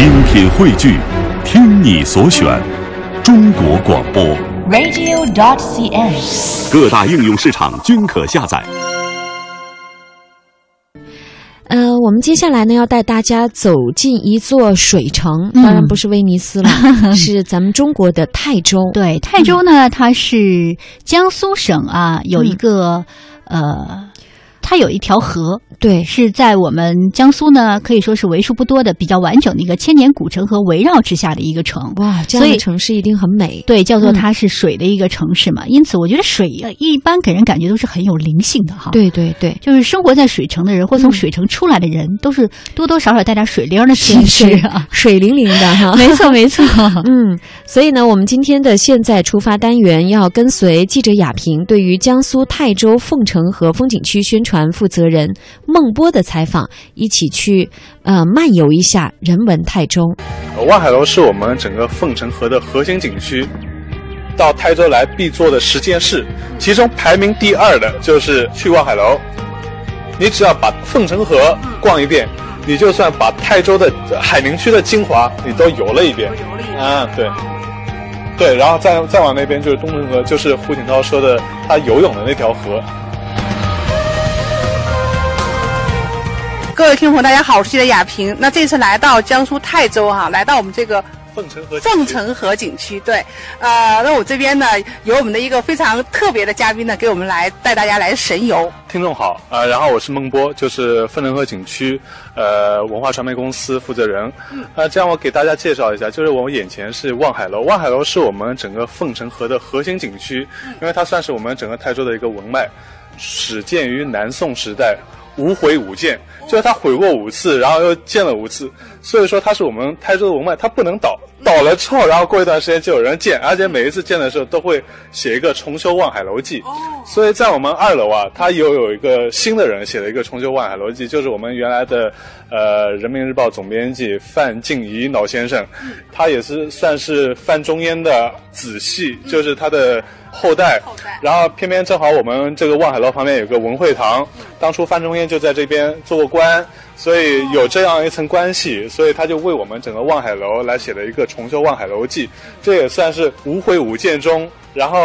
精品汇聚，听你所选，中国广播。radio.cn。各大应用市场均可下载。呃，我们接下来呢要带大家走进一座水城，嗯当然不是威尼斯了，是咱们中国的泰州。对，泰州呢，它是江苏省啊，有一个、呃，它有一条河，对，是在我们江苏呢，可以说是为数不多的比较完整的一个千年古城和围绕之下的一个城。哇，这样的所以城市一定很美。对，叫做嗯它是水的一个城市嘛，因此我觉得水呃一般给人感觉都是很有灵性的哈。，对对对，就是生活在水城的人或从嗯水城出来的人，都是多多少少带点水灵儿的气质水啊。水灵灵的哈。没错，没错。嗯，所以呢，我们今天的现在出发单元要跟随记者雅萍对于江苏泰州凤城河风景区宣传负责人孟波的采访，一起去呃漫游一下人文泰州。呃望海楼是我们整个凤城河的核心景区，到泰州来必做的十件事，其中排名第二的就是去望海楼。你只要把凤城河逛一遍，你就算把泰州的海宁区的精华你都游了一遍。啊，对，对，然后再再往那边就是东城河，就是胡锦涛说的他游泳的那条河。各位听众朋友，大家好，我是记者雅萍。那这次来到江苏泰州哈、来到我们这个凤城河，凤城河景区。对，呃，那我这边呢有我们的一个非常特别的嘉宾呢，给我们来带大家来神游。听众好，呃，然后我是孟波，就是凤城河景区呃文化传媒公司负责人。呃，这样我给大家介绍一下，就是我们眼前是望海楼，望海楼是我们整个凤城河的核心景区，因为它算是我们整个泰州的一个文脉，始建于南宋时代。无悔五建，就是他毁过五次，然后又建了五次，所以说它是我们台州的文脉，它不能倒。倒了之后，然后过一段时间就有人建，而且每一次建的时候都会写一个重修望海楼记。所以在我们二楼啊，它又有一个新的人写了一个重修望海楼记，就是我们原来的呃人民日报总编辑范静怡老先生，他也是算是范仲淹的子系，就是他的后代。后代。然后偏偏正好我们这个望海楼旁边有个文汇堂，当初范仲淹就在这边做过官，所以有这样一层关系，所以他就为我们整个望海楼来写了一个重修望海楼记，这也算是无悔五剑中。然后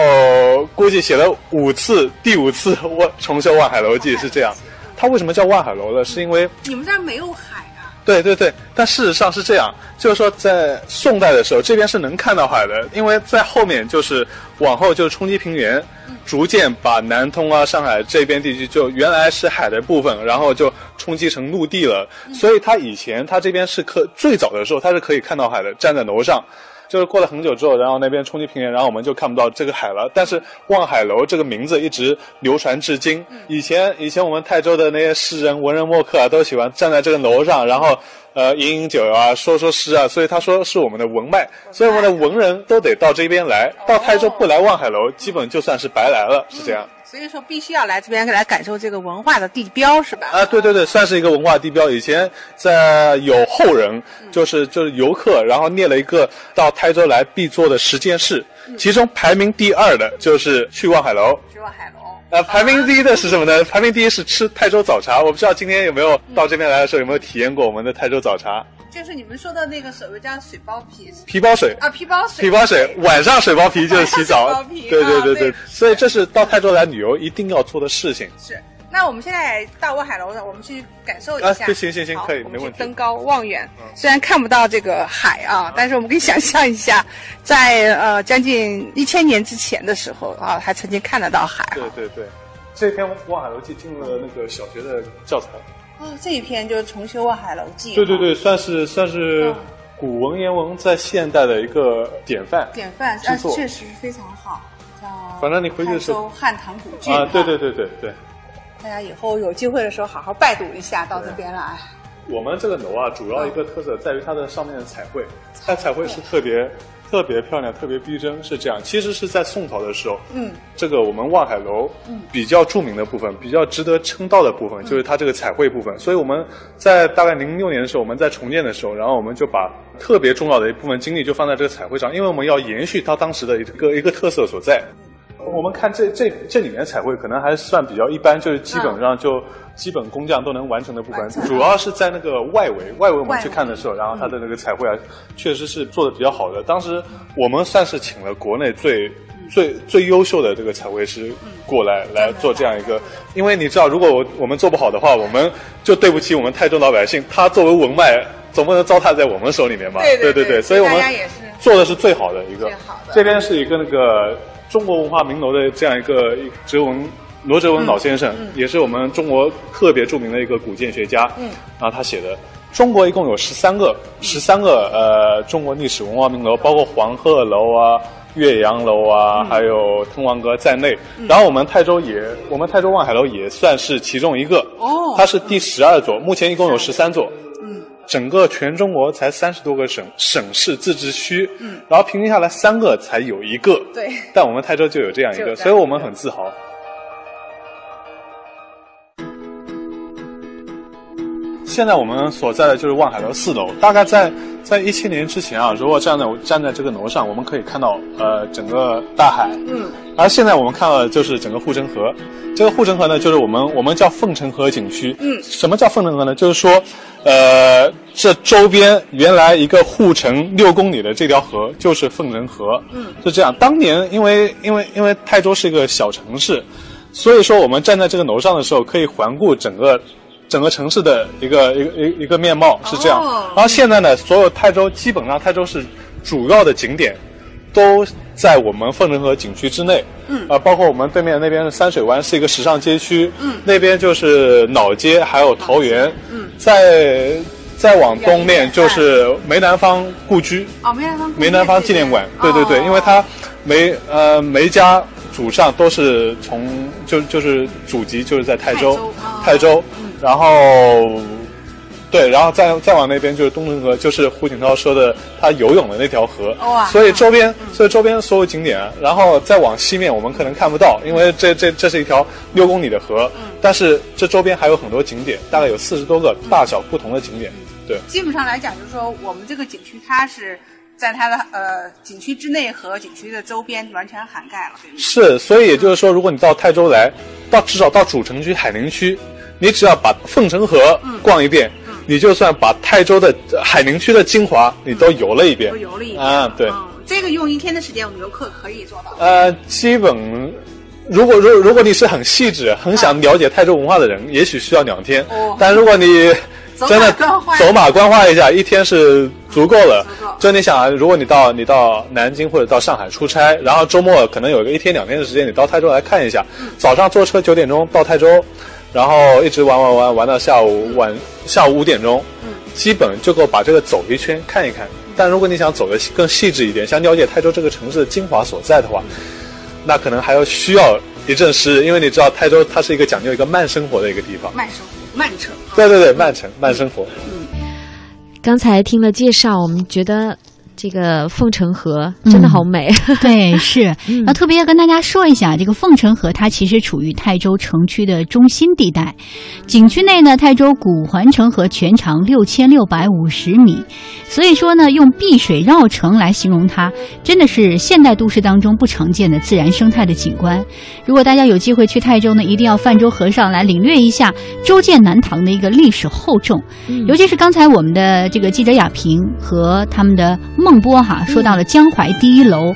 估计写了五次，第五次望重修望海楼记是这样。它为什么叫望海楼呢？是因为你们这儿没有海？对对对，但事实上是这样，就是说在宋代的时候，这边是能看到海的，因为在后面就是往后就是冲击平原，逐渐把南通啊、上海这边地区就原来是海的部分，然后就冲击成陆地了。所以它以前它这边是可最早的时候它是可以看到海的，站在楼上。就是过了很久之后，然后那边冲击平原，然后我们就看不到这个海了。但是望海楼这个名字一直流传至今。以前以前我们泰州的那些诗人、文人墨客啊，都喜欢站在这个楼上，然后呃饮饮酒啊，说说诗啊。所以他说是我们的文脉，所以我们的文人都得到这边来。到泰州不来望海楼，基本就算是白来了，是这样。所以说必须要来这边来感受这个文化的地标，是吧？啊，对对对，算是一个文化地标。以前在有后人，就是就是游客，然后列了一个到泰州来必做的十件事，其中排名第二的就是去望海楼。去望海楼。呃，排名第一的是什么呢？排名第一是吃泰州早茶。我不知道今天有没有到这边来的时候有没有体验过我们的泰州早茶，就是你们说的那个所谓叫水包皮皮包水。啊，皮包水，皮包水，晚上水包皮就是洗澡 对对对对，所以这是到泰州来旅游一定要做的事情。是。那我们现在到望海楼呢，我们去感受一下。啊对行行行可以没问题登高望远，虽然看不到这个海啊，但是我们可以想象一下，在呃将近一千年之前的时候啊，还曾经看得到海啊。对对对，这篇《望海楼记》进入了那个小学的教材。哦，这一篇就是重修望海楼记。对对对，算是算是嗯古文言文在现代的一个典范。典范，啊，制作确实非常好。叫反正你回去的时候汉唐古郡啊，对对，对对对，大家以后有机会的时候好好拜读一下，到这边来。我们这个楼啊，主要一个特色在于它的上面的彩绘，它彩绘是特别特别漂亮、特别逼真，是这样。其实是在宋朝的时候，嗯，这个我们望海楼比较著名的部分，比较值得称道的部分，就是它这个彩绘部分。所以我们在大概零六年的时候，我们在重建的时候，然后我们就把特别重要的一部分精力就放在这个彩绘上，因为我们要延续它当时的一个一个特色所在。我们看这这这里面彩绘可能还算比较一般，就是基本上就基本工匠都能完成的部分，主要是在那个外围，外围我们去看的时候，然后它的那个彩绘啊，确实是做的比较好的。当时我们算是请了国内最。最最优秀的这个彩绘师过来来做这样一个，因为你知道，如果我我们做不好的话，我们就对不起我们泰州老百姓。他作为文脉，总不能糟蹋在我们手里面吧？对对对，所以我们做的是最好的一个。这边是一个那个中国文化名楼的这样一个哲文罗哲文老先生，也是我们中国特别著名的一个古建学家。嗯。然后他写的，中国一共有十三个十三个呃中国历史文化名楼，包括黄鹤楼啊。岳阳楼啊，还有滕王阁在内，然后我们泰州也，我们泰州望海楼也算是其中一个。哦，它是第十二座，目前一共有十三座。嗯，整个全中国才三十多个省、省市自治区，嗯，然后平均下来三个才有一个。对，但我们泰州就有这样一个，所以我们很自豪。现在我们所在的就是望海楼四楼，大概在在一千年之前啊，如果站在站在这个楼上，我们可以看到呃整个大海，嗯，而现在我们看到的就是整个护城河，这个护城河呢，就是我们我们叫凤城河景区，嗯，什么叫凤城河呢？就是说，呃，这周边原来一个护城六公里的这条河就是凤城河，嗯，是这样。当年因为因为因为泰州是一个小城市，所以说我们站在这个楼上的时候，可以环顾整个。整个城市的一个一个一一个面貌是这样，然后现在呢，所有泰州基本上泰州市主要的景点都在我们凤城河景区之内，嗯，啊，包括我们对面那边的山水湾是一个时尚街区，嗯，那边就是老街，还有桃园，嗯，再再往东面就是梅兰芳故居，哦，梅兰芳梅兰芳纪念馆，对对对，因为它梅呃梅家祖上都是从就就是祖籍就是在泰州，泰州。然后，对，然后再再往那边就是东城河，就是胡锦涛说的他游泳的那条河。哇！所以周边，所以周边所有景点，然后再往西面我们可能看不到，因为这这这是一条六公里的河。嗯。但是这周边还有很多景点，大概有四十多个大小不同的景点。对。基本上来讲，就是说我们这个景区它是在它的呃景区之内和景区的周边完全涵盖了。是，所以也就是说，如果你到泰州来，到至少到主城区海陵区。你只要把凤城河逛一遍，你就算把泰州的海宁区的精华你都游了一遍。都游了一遍啊，对。这个用一天的时间，我们游客可以做到。呃，基本，如果如如果你是很细致、很想了解泰州文化的人，也许需要两天。哦。但如果你真的走马观花一下，一天是足够了。就你想啊，如果你到你到南京或者到上海出差，然后周末可能有一个一天两天的时间，你到泰州来看一下。早上坐车九点钟到泰州。然后一直玩玩玩玩到下午晚下午五点钟，嗯，基本就够把这个走一圈看一看。但如果你想走的更细致一点，想了解泰州这个城市的精华所在的话，那可能还要需要一阵时，因为你知道泰州它是一个讲究一个慢生活的一个地方。慢生活，慢城。对对对，慢城慢生活。嗯，刚才听了介绍，我们觉得。这个凤城河真的好美，对，是。那特别要跟大家说一下，这个凤城河它其实处于泰州城区的中心地带。景区内呢，泰州古环城河全长六千六百五十米，所以说呢，用碧水绕城来形容它，真的是现代都市当中不常见的自然生态的景观。如果大家有机会去泰州呢，一定要泛舟河上来领略一下周建南唐的一个历史厚重，尤其是刚才我们的这个记者亚平和他们的。孟波哈说到了江淮第一楼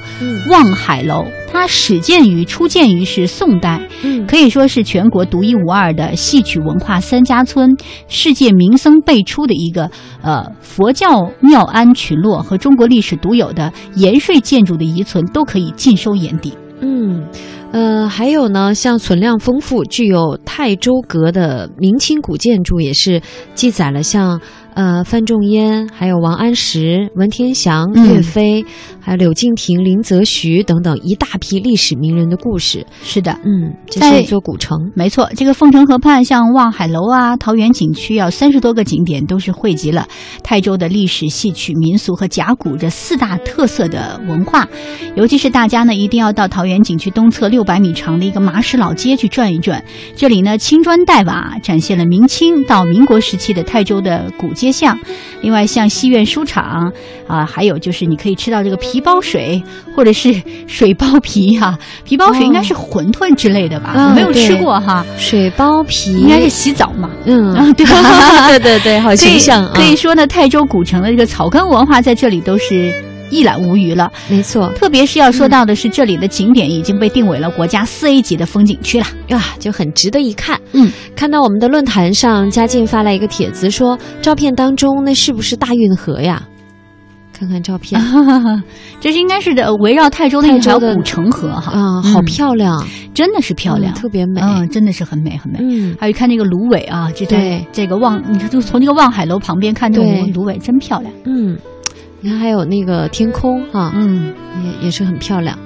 望海楼，它始建于初建于是宋代，可以说是全国独一无二的戏曲文化三家村，世界名僧辈出的一个呃佛教庙庵群落和中国历史独有的盐税建筑的遗存都可以尽收眼底。嗯，呃，还有呢，像存量丰富、具有泰州阁的明清古建筑，也是记载了像。呃，范仲淹，还有王安石、文天祥、岳飞，还有柳敬亭、林则徐等等一大批历史名人的故事。是的，嗯，这是一座古城。没错，这个凤城河畔，像望海楼啊、桃源景区啊，三十多个景点都是汇集了泰州的历史、戏曲、民俗和甲骨这四大特色的文化。尤其是大家呢，一定要到桃源景区东侧六百米长的一个麻石老街去转一转。这里呢，青砖黛瓦，展现了明清到民国时期的泰州的古街。街巷。另外，像戏院书场啊，还有就是你可以吃到这个皮包水，或者是水包皮哈。皮包水应该是馄饨之类的吧？哦没有吃过哈。水包皮应该是洗澡嘛。嗯啊，对吧？对对对，好形象啊！可以说呢，泰州古城的这个草根文化在这里都是一览无余了。没错特别是要说到的是，这里的景点已经被定为了国家四 A 级的风景区了。啊，就很值得一看。嗯，看到我们的论坛上，嘉靖发来一个帖子说，照片当中那是不是大运河呀？看看照片 这是应该是的，围绕泰州的一条古城河哈，啊，好漂亮，真的是漂亮，嗯特别美。嗯，真的是很美很美。嗯，还有看那个芦苇啊，这在对这个望，你看就从那个望海楼旁边看这芦苇，真漂亮。嗯，你看还有那个天空哈、嗯，也也是很漂亮。